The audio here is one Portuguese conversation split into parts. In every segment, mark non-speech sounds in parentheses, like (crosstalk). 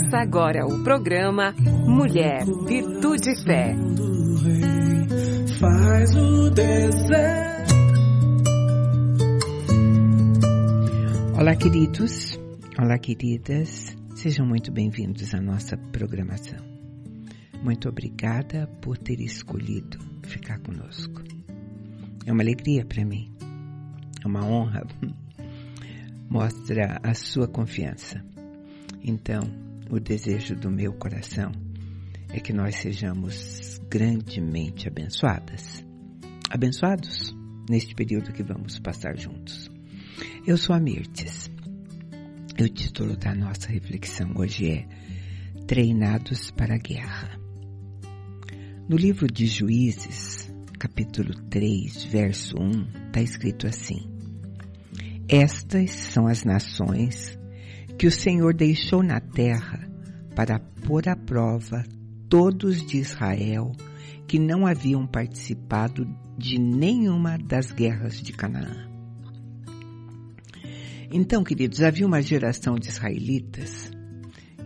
Começa agora o programa Mulher, Virtude e Fé. Faz o deserto. Olá, queridos. Olá, queridas. Sejam muito bem-vindos à nossa programação. Muito obrigada por ter escolhido ficar conosco. É uma alegria para mim. É uma honra. (laughs) Mostra a sua confiança então, o desejo do meu coração é que nós sejamos grandemente abençoadas. Abençoados neste período que vamos passar juntos. Eu sou a Mirtes. O título da nossa reflexão hoje é Treinados para a Guerra. No livro de Juízes, capítulo 3, verso 1, está escrito assim: Estas são as nações que o Senhor deixou na terra para pôr à prova todos de Israel que não haviam participado de nenhuma das guerras de Canaã. Então, queridos, havia uma geração de israelitas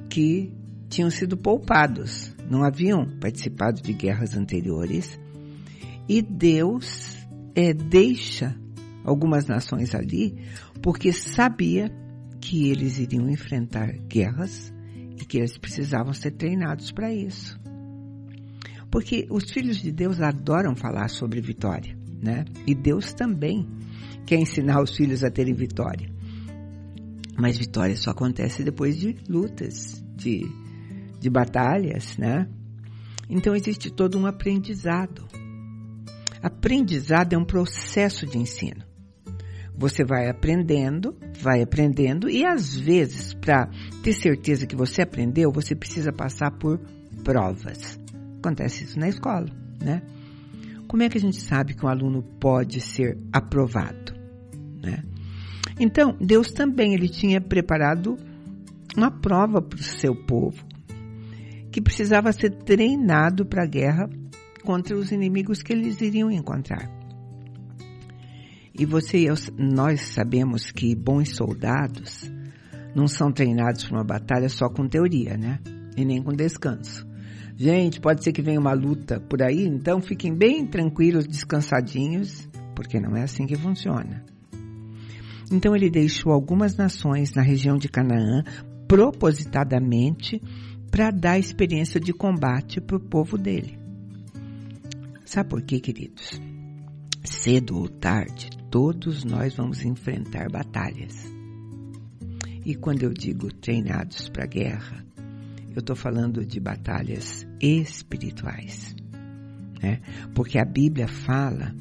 que tinham sido poupados, não haviam participado de guerras anteriores, e Deus é, deixa algumas nações ali porque sabia que eles iriam enfrentar guerras e que eles precisavam ser treinados para isso. Porque os filhos de Deus adoram falar sobre vitória, né? E Deus também quer ensinar os filhos a terem vitória. Mas vitória só acontece depois de lutas, de, de batalhas, né? Então existe todo um aprendizado. Aprendizado é um processo de ensino. Você vai aprendendo, vai aprendendo e às vezes, para ter certeza que você aprendeu, você precisa passar por provas. Acontece isso na escola, né? Como é que a gente sabe que um aluno pode ser aprovado, né? Então, Deus também ele tinha preparado uma prova para o seu povo que precisava ser treinado para a guerra contra os inimigos que eles iriam encontrar. E você e nós sabemos que bons soldados não são treinados para uma batalha só com teoria, né? E nem com descanso. Gente, pode ser que venha uma luta por aí, então fiquem bem tranquilos, descansadinhos, porque não é assim que funciona. Então ele deixou algumas nações na região de Canaã propositadamente para dar experiência de combate para o povo dele. Sabe por quê, queridos? Cedo ou tarde, todos nós vamos enfrentar batalhas. E quando eu digo treinados para guerra, eu estou falando de batalhas espirituais. Né? Porque a Bíblia fala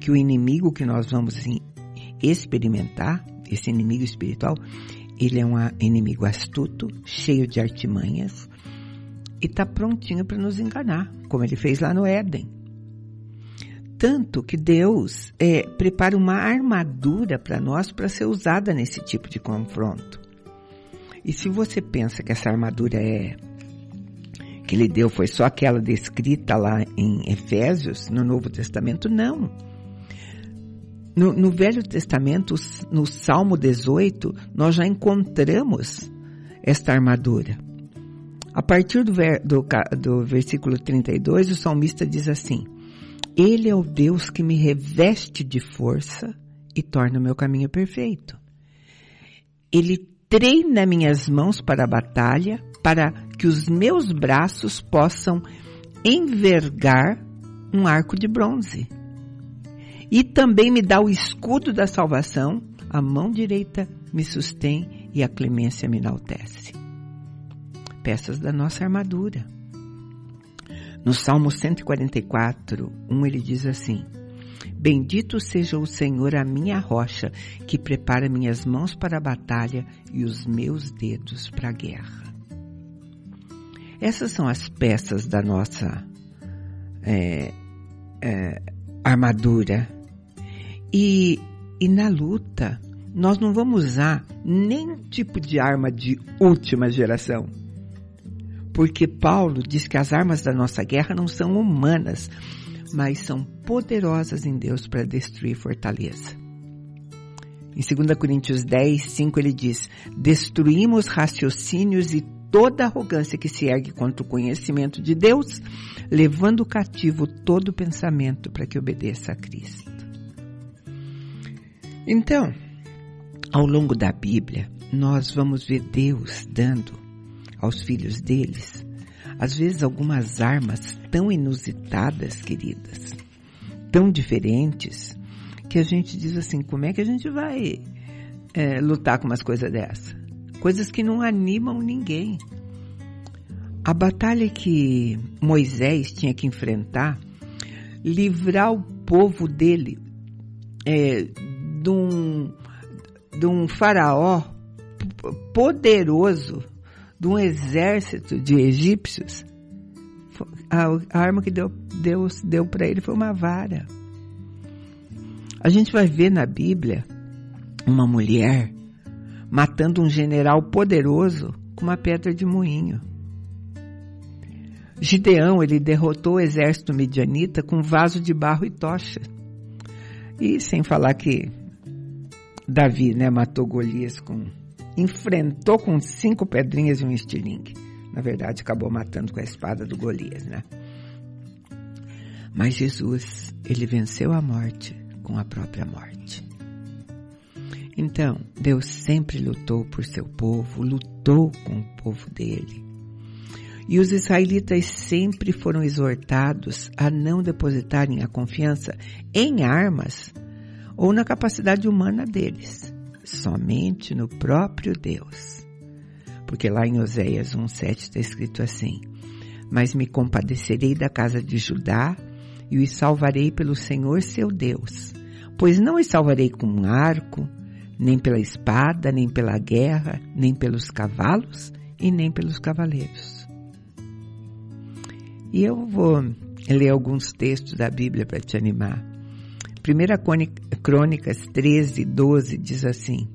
que o inimigo que nós vamos experimentar, esse inimigo espiritual, ele é um inimigo astuto, cheio de artimanhas e está prontinho para nos enganar, como ele fez lá no Éden. Tanto que Deus é, prepara uma armadura para nós para ser usada nesse tipo de confronto. E se você pensa que essa armadura é que ele deu foi só aquela descrita lá em Efésios, no Novo Testamento, não. No, no Velho Testamento, no Salmo 18, nós já encontramos esta armadura. A partir do, ver, do, do versículo 32, o salmista diz assim: ele é o Deus que me reveste de força e torna o meu caminho perfeito. Ele treina minhas mãos para a batalha, para que os meus braços possam envergar um arco de bronze. E também me dá o escudo da salvação, a mão direita me sustém e a clemência me enaltece. Peças da nossa armadura. No Salmo 144, 1 ele diz assim: Bendito seja o Senhor, a minha rocha, que prepara minhas mãos para a batalha e os meus dedos para a guerra. Essas são as peças da nossa é, é, armadura. E, e na luta, nós não vamos usar nenhum tipo de arma de última geração porque Paulo diz que as armas da nossa guerra não são humanas, mas são poderosas em Deus para destruir fortaleza. Em 2 Coríntios 10, 5 ele diz: Destruímos raciocínios e toda arrogância que se ergue contra o conhecimento de Deus, levando cativo todo pensamento para que obedeça a Cristo. Então, ao longo da Bíblia, nós vamos ver Deus dando aos filhos deles, às vezes algumas armas tão inusitadas, queridas, tão diferentes, que a gente diz assim, como é que a gente vai é, lutar com umas coisas dessa? Coisas que não animam ninguém. A batalha que Moisés tinha que enfrentar, livrar o povo dele é, de, um, de um faraó poderoso, de um exército de egípcios, a, arma que Deus, Deus deu para ele foi uma vara. A gente vai ver na Bíblia uma mulher matando um general poderoso com uma pedra de moinho. Gideão, ele derrotou o exército midianita com um vaso de barro e tocha. E sem falar que Davi, né, matou Golias com enfrentou com cinco pedrinhas e um estilingue. Na verdade, acabou matando com a espada do Golias, né? Mas Jesus, ele venceu a morte com a própria morte. Então, Deus sempre lutou por seu povo, lutou com o povo dele. E os israelitas sempre foram exortados a não depositarem a confiança em armas ou na capacidade humana deles, somente no próprio Deus. Porque lá em Oséias 1,7 está escrito assim: Mas me compadecerei da casa de Judá e os salvarei pelo Senhor seu Deus, pois não os salvarei com um arco, nem pela espada, nem pela guerra, nem pelos cavalos e nem pelos cavaleiros. E eu vou ler alguns textos da Bíblia para te animar. 1 Crônicas 13, 12 diz assim: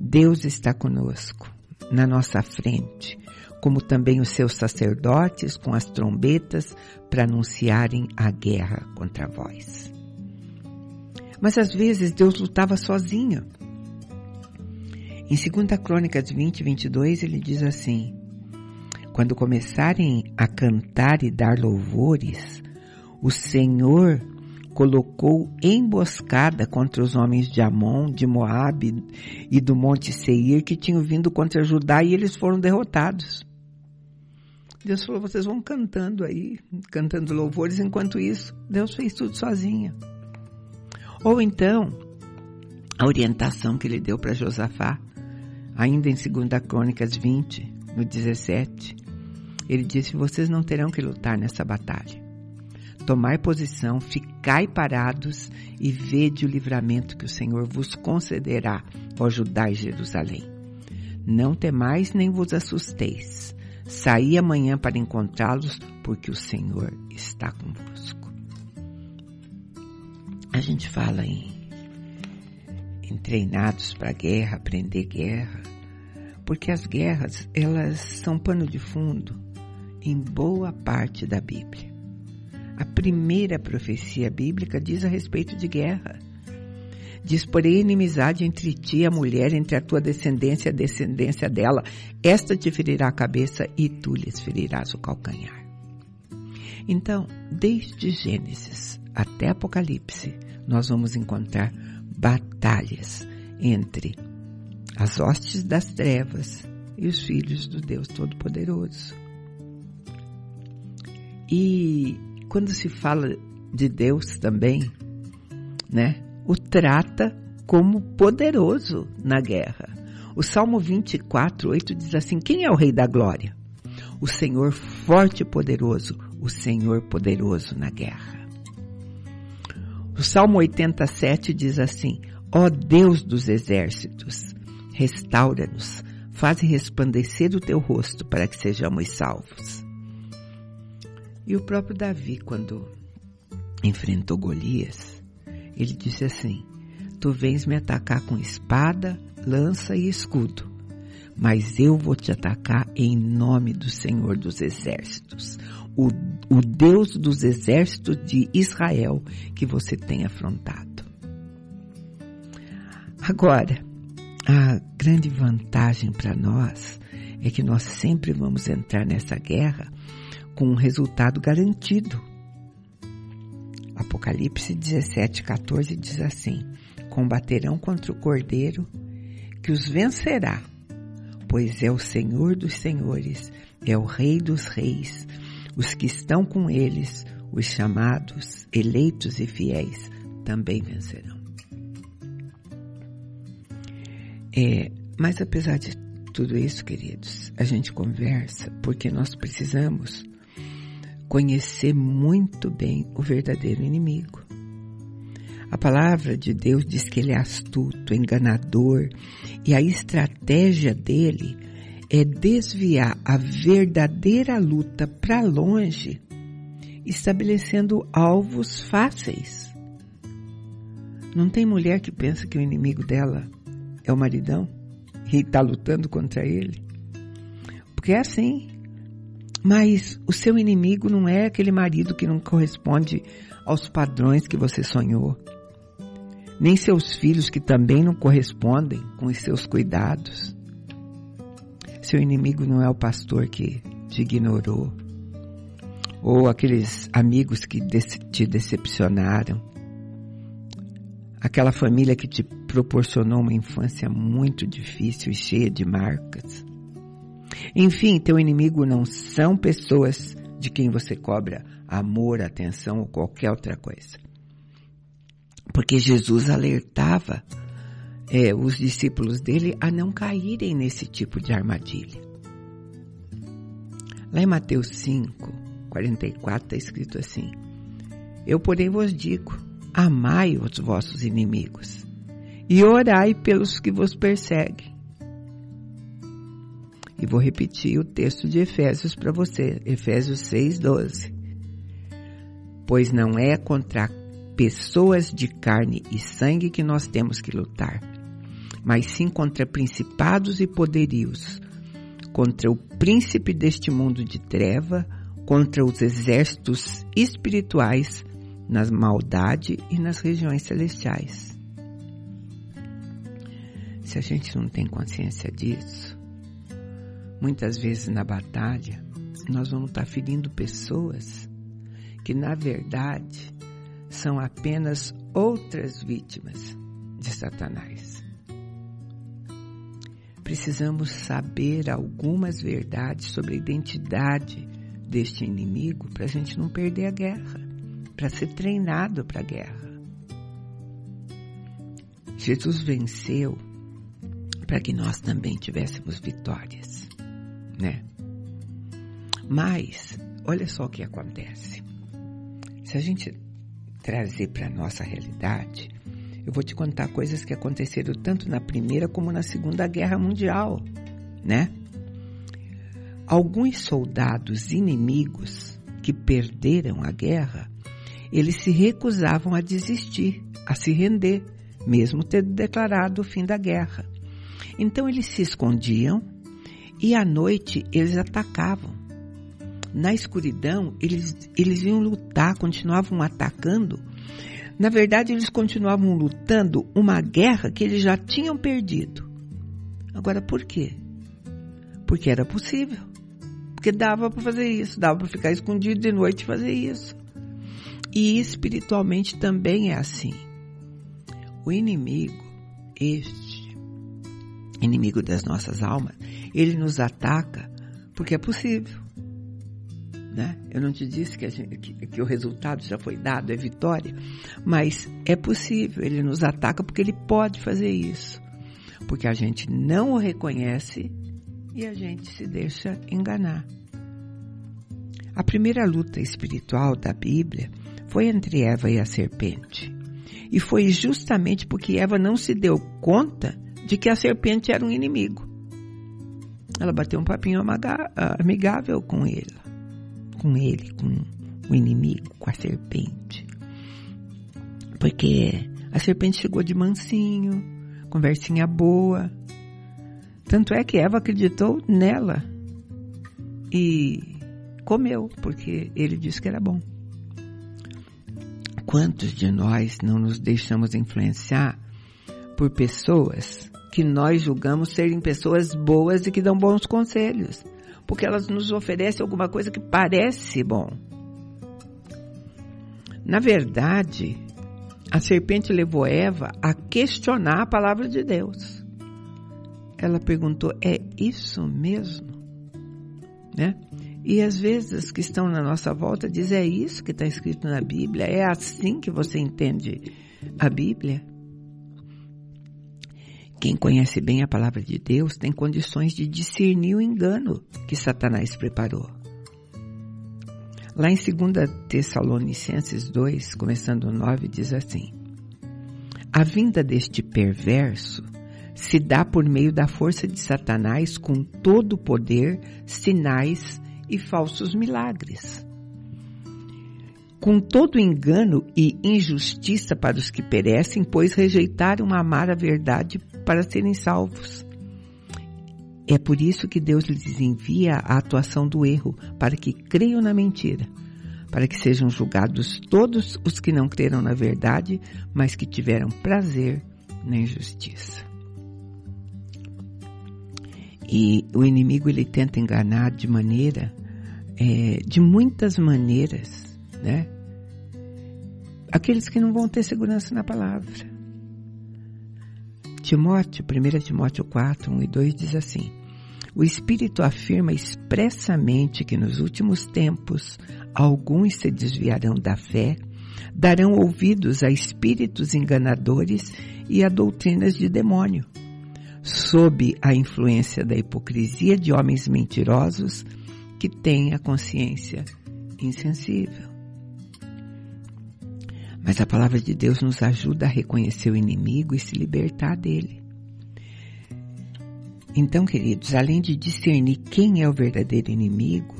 Deus está conosco, na nossa frente, como também os seus sacerdotes com as trombetas para anunciarem a guerra contra vós. Mas às vezes Deus lutava sozinho. Em 2 Crônicas 20, 22, ele diz assim: Quando começarem a cantar e dar louvores, o Senhor colocou emboscada contra os homens de Amon, de Moabe e do Monte Seir que tinham vindo contra Judá e eles foram derrotados. Deus falou, vocês vão cantando aí, cantando louvores, enquanto isso, Deus fez tudo sozinho. Ou então, a orientação que ele deu para Josafá, ainda em 2 Crônicas 20, no 17, ele disse, vocês não terão que lutar nessa batalha tomai posição, ficai parados e vede o livramento que o Senhor vos concederá, ó Judá e Jerusalém. Não temais nem vos assusteis. Saí amanhã para encontrá-los, porque o Senhor está convosco. A gente fala em, em treinados para guerra, aprender guerra, porque as guerras, elas são pano de fundo em boa parte da Bíblia. A primeira profecia bíblica diz a respeito de guerra. Diz, porém, inimizade entre ti e a mulher, entre a tua descendência e a descendência dela. Esta te ferirá a cabeça e tu lhes ferirás o calcanhar. Então, desde Gênesis até Apocalipse, nós vamos encontrar batalhas entre as hostes das trevas e os filhos do Deus Todo-Poderoso. E quando se fala de Deus também, né, o trata como poderoso na guerra. O Salmo 24, 8 diz assim: Quem é o Rei da Glória? O Senhor forte e poderoso, o Senhor poderoso na guerra. O Salmo 87 diz assim: Ó Deus dos exércitos, restaura-nos, faze resplandecer o teu rosto para que sejamos salvos. E o próprio Davi, quando enfrentou Golias, ele disse assim: Tu vens me atacar com espada, lança e escudo, mas eu vou te atacar em nome do Senhor dos Exércitos, o, o Deus dos exércitos de Israel que você tem afrontado. Agora, a grande vantagem para nós é que nós sempre vamos entrar nessa guerra com um resultado garantido. Apocalipse 17, 14 diz assim: Combaterão contra o cordeiro que os vencerá, pois é o Senhor dos senhores, é o Rei dos reis. Os que estão com eles, os chamados, eleitos e fiéis, também vencerão. É, mas apesar de tudo isso, queridos, a gente conversa porque nós precisamos conhecer muito bem o verdadeiro inimigo. A palavra de Deus diz que ele é astuto, enganador, e a estratégia dele é desviar a verdadeira luta para longe, estabelecendo alvos fáceis. Não tem mulher que pensa que o inimigo dela é o maridão e está lutando contra ele? Porque é assim. Mas o seu inimigo não é aquele marido que não corresponde aos padrões que você sonhou nem seus filhos que também não correspondem com os seus cuidados. Seu inimigo não é o pastor que te ignorou, ou aqueles amigos que te decepcionaram, aquela família que te proporcionou uma infância muito difícil e cheia de marcas. Enfim, teu inimigo não são pessoas de quem você cobra amor, atenção ou qualquer outra coisa. Porque Jesus alertava é, os discípulos dele a não caírem nesse tipo de armadilha. Lá em Mateus 5, 44 está escrito assim: Eu, porém, vos digo: amai os vossos inimigos e orai pelos que vos perseguem. E vou repetir o texto de Efésios para você, Efésios 6, 12. Pois não é contra pessoas de carne e sangue que nós temos que lutar, mas sim contra principados e poderios, contra o príncipe deste mundo de treva, contra os exércitos espirituais nas maldade e nas regiões celestiais. Se a gente não tem consciência disso, muitas vezes na batalha nós vamos estar ferindo pessoas que na verdade são apenas outras vítimas de Satanás. Precisamos saber algumas verdades sobre a identidade deste inimigo para a gente não perder a guerra, para ser treinado para a guerra. Jesus venceu para que nós também tivéssemos vitórias, né? Mas, olha só o que acontece. Se a gente trazer para nossa realidade, eu vou te contar coisas que aconteceram tanto na Primeira como na Segunda Guerra Mundial, né? Alguns soldados inimigos que perderam a guerra, eles se recusavam a desistir, a se render, mesmo tendo declarado o fim da guerra. Então eles se escondiam e à noite eles atacavam na escuridão, eles, eles iam lutar, continuavam atacando. Na verdade, eles continuavam lutando uma guerra que eles já tinham perdido. Agora, por quê? Porque era possível. Porque dava para fazer isso, dava para ficar escondido de noite e fazer isso. E espiritualmente também é assim. O inimigo, este, inimigo das nossas almas, ele nos ataca porque é possível. Né? Eu não te disse que, gente, que, que, o resultado já foi dado, é vitória, mas é possível, ele nos ataca porque ele pode fazer isso. Porque a gente não o reconhece e a gente se deixa enganar. A primeira luta espiritual da Bíblia foi entre Eva e a serpente. E foi justamente porque Eva não se deu conta de que a serpente era um inimigo. Ela bateu um papinho amigável com ele com ele, com o inimigo, com a serpente. Porque a serpente chegou de mansinho, conversinha boa. Tanto é que Eva acreditou nela e comeu, porque ele disse que era bom. Quantos de nós não nos deixamos influenciar por pessoas que nós julgamos serem pessoas boas e que dão bons conselhos, porque elas nos oferecem alguma coisa que parece bom. Na verdade, a serpente levou Eva a questionar a palavra de Deus. Ela perguntou: é isso mesmo? Né? E às vezes que estão na nossa volta dizem: é isso que está escrito na Bíblia? É assim que você entende a Bíblia? Quem conhece bem a palavra de Deus tem condições de discernir o engano que Satanás preparou. Lá em 2 Tessalonicenses 2, começando 9, diz assim: A vinda deste perverso se dá por meio da força de Satanás com todo o poder, sinais e falsos milagres. Com todo engano e injustiça para os que perecem, pois rejeitaram amar a verdade para serem salvos. É por isso que Deus lhes envia a atuação do erro, para que creiam na mentira, para que sejam julgados todos os que não creram na verdade, mas que tiveram prazer na injustiça. E o inimigo ele tenta enganar de maneira, é, de muitas maneiras, né? Aqueles que não vão ter segurança na palavra. Timóteo, 1 Timóteo 4, 1 e 2 diz assim: O Espírito afirma expressamente que nos últimos tempos alguns se desviarão da fé, darão ouvidos a espíritos enganadores e a doutrinas de demônio sob a influência da hipocrisia de homens mentirosos que têm a consciência insensível. Mas a palavra de Deus nos ajuda a reconhecer o inimigo e se libertar dele. Então, queridos, além de discernir quem é o verdadeiro inimigo,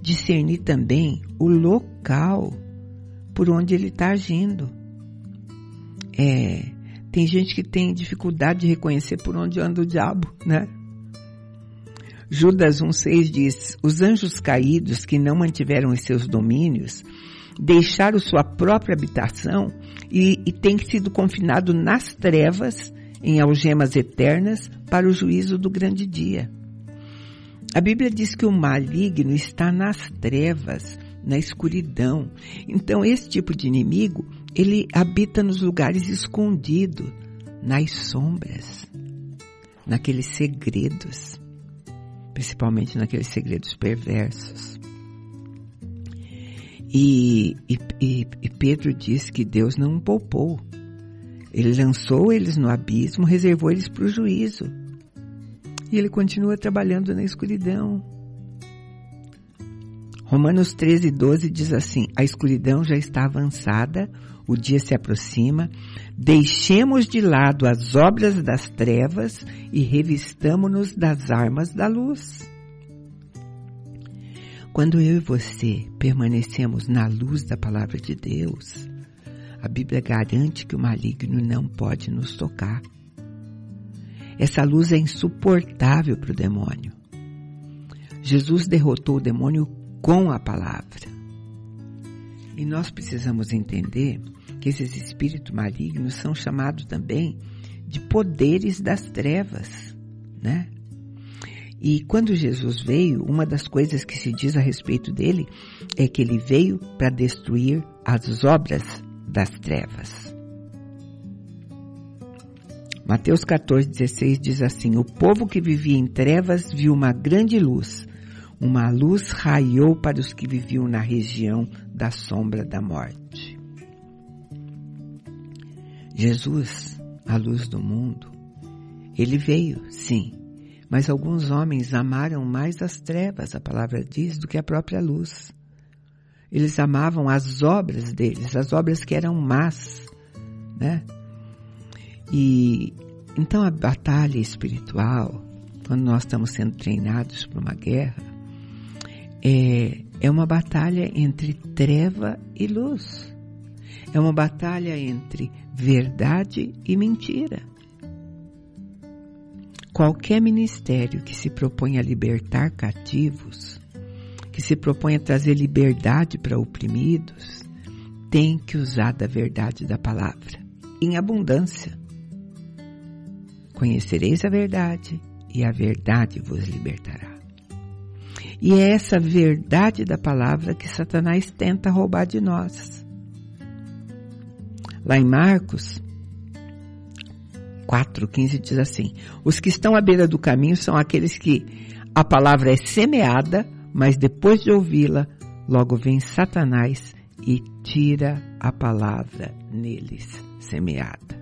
discernir também o local por onde ele está agindo. É, tem gente que tem dificuldade de reconhecer por onde anda o diabo, né? Judas 1,6 diz: Os anjos caídos que não mantiveram os seus domínios deixaram sua própria habitação e, e têm sido confinados nas trevas, em algemas eternas, para o juízo do grande dia. A Bíblia diz que o maligno está nas trevas, na escuridão. Então, esse tipo de inimigo, ele habita nos lugares escondidos, nas sombras, naqueles segredos, principalmente naqueles segredos perversos. E, e, e Pedro diz que Deus não poupou. Ele lançou eles no abismo, reservou eles para o juízo. E ele continua trabalhando na escuridão Romanos 13, 12 diz assim: A escuridão já está avançada, o dia se aproxima, deixemos de lado as obras das trevas e revistamo-nos das armas da luz. Quando eu e você permanecemos na luz da palavra de Deus, a Bíblia garante que o maligno não pode nos tocar. Essa luz é insuportável para o demônio. Jesus derrotou o demônio com a palavra. E nós precisamos entender que esses espíritos malignos são chamados também de poderes das trevas, né? E quando Jesus veio, uma das coisas que se diz a respeito dele é que ele veio para destruir as obras das trevas. Mateus 14, 16 diz assim: O povo que vivia em trevas viu uma grande luz uma luz raiou para os que viviam na região da sombra da morte. Jesus, a luz do mundo, ele veio, sim, mas alguns homens amaram mais as trevas, a palavra diz, do que a própria luz. Eles amavam as obras deles, as obras que eram más, né? E então a batalha espiritual, quando nós estamos sendo treinados para uma guerra, é, é uma batalha entre treva e luz. É uma batalha entre verdade e mentira. Qualquer ministério que se propõe a libertar cativos, que se propõe a trazer liberdade para oprimidos, tem que usar da verdade da palavra, em abundância. Conhecereis a verdade e a verdade vos libertará. E é essa verdade da palavra que Satanás tenta roubar de nós. Lá em Marcos 4,15 diz assim: Os que estão à beira do caminho são aqueles que a palavra é semeada, mas depois de ouvi-la, logo vem Satanás e tira a palavra neles semeada.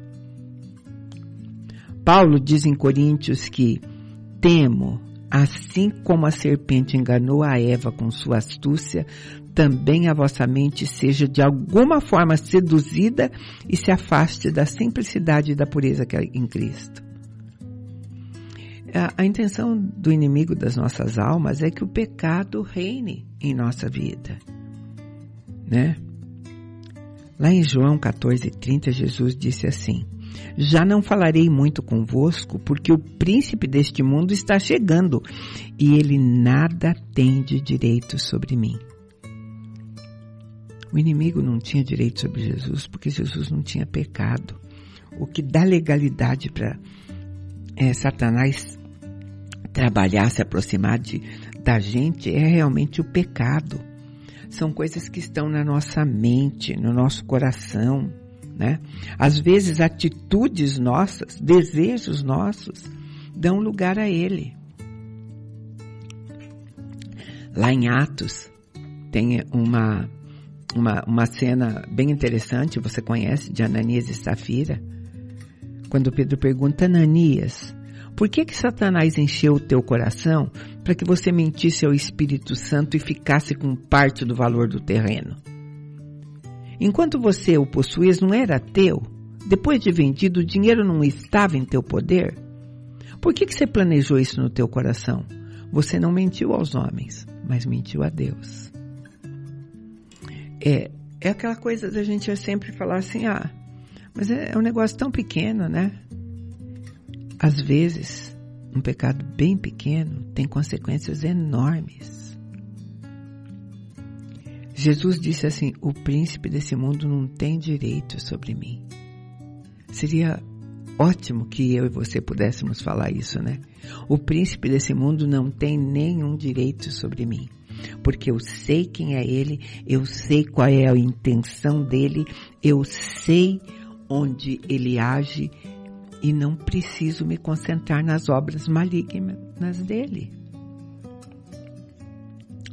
Paulo diz em Coríntios que temo, assim como a serpente enganou a Eva com sua astúcia, também a vossa mente seja de alguma forma seduzida e se afaste da simplicidade e da pureza que é em Cristo. A, intenção do inimigo das nossas almas é que o pecado reine em nossa vida, né? Lá em João 14:30 Jesus disse assim: já não falarei muito convosco, porque o príncipe deste mundo está chegando e ele nada tem de direito sobre mim. O inimigo não tinha direito sobre Jesus porque Jesus não tinha pecado. O que dá legalidade para é, Satanás trabalhar, se aproximar de, da gente é realmente o pecado. São coisas que estão na nossa mente, no nosso coração né? Às vezes atitudes nossas, desejos nossos, dão lugar a ele. Lá em Atos tem uma, uma, uma cena bem interessante, você conhece, de Ananias e Safira, quando Pedro pergunta, Ananias, por que que Satanás encheu o teu coração para que você mentisse ao Espírito Santo e ficasse com parte do valor do terreno? Enquanto você o possuías, não era teu? Depois de vendido, o dinheiro não estava em teu poder? Por que, que você planejou isso no teu coração? Você não mentiu aos homens, mas mentiu a Deus. É, é aquela coisa da gente sempre falar assim, ah, mas é, é um negócio tão pequeno, né? Às vezes, um pecado bem pequeno tem consequências enormes. Jesus disse assim: O príncipe desse mundo não tem direito sobre mim. Seria ótimo que eu e você pudéssemos falar isso, né? O príncipe desse mundo não tem nenhum direito sobre mim. Porque eu sei quem é ele, eu sei qual é a intenção dele, eu sei onde ele age e não preciso me concentrar nas obras malignas dele.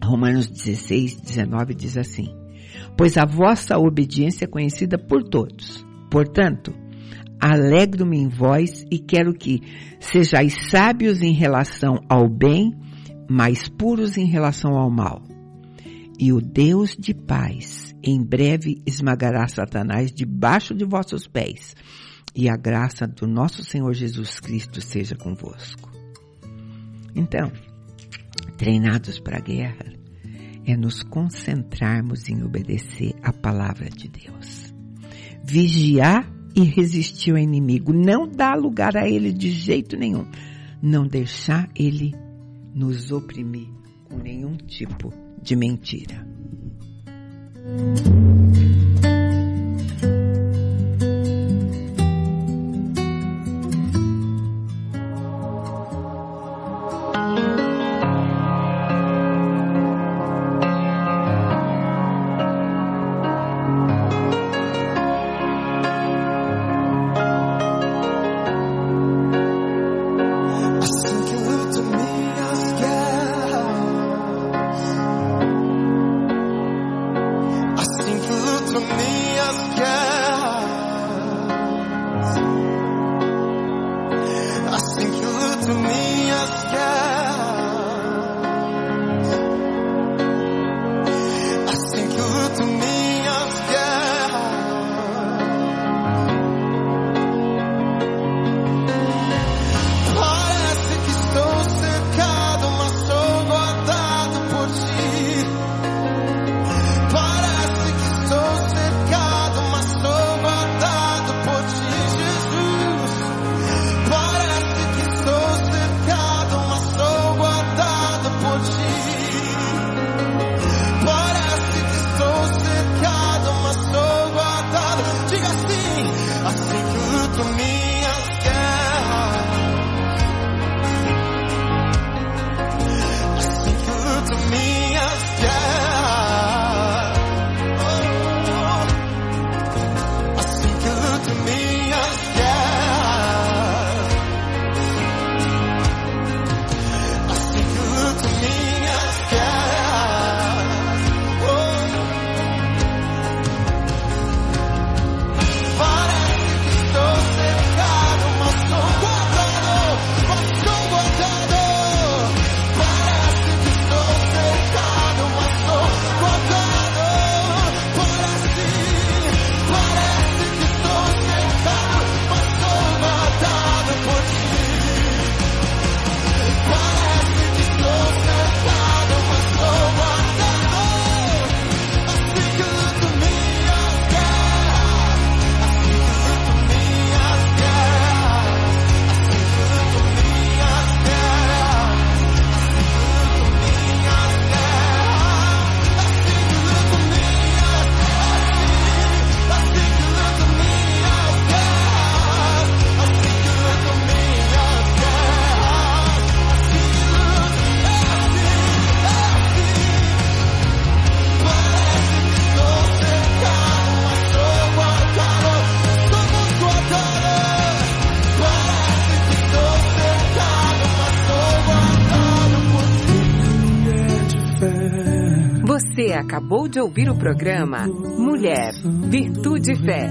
Romanos 16, 19 diz assim: Pois a vossa obediência é conhecida por todos. Portanto, alegro-me em vós e quero que sejais sábios em relação ao bem, mas puros em relação ao mal. E o Deus de paz em breve esmagará Satanás debaixo de vossos pés. E a graça do nosso Senhor Jesus Cristo seja convosco. Então, treinados para a guerra, é nos concentrarmos em obedecer a palavra de Deus. Vigiar e resistir ao inimigo, não dar lugar a ele de jeito nenhum. Não deixar ele nos oprimir com nenhum tipo de mentira. I think you look to me as. De ouvir o programa Mulher, Virtude e Fé.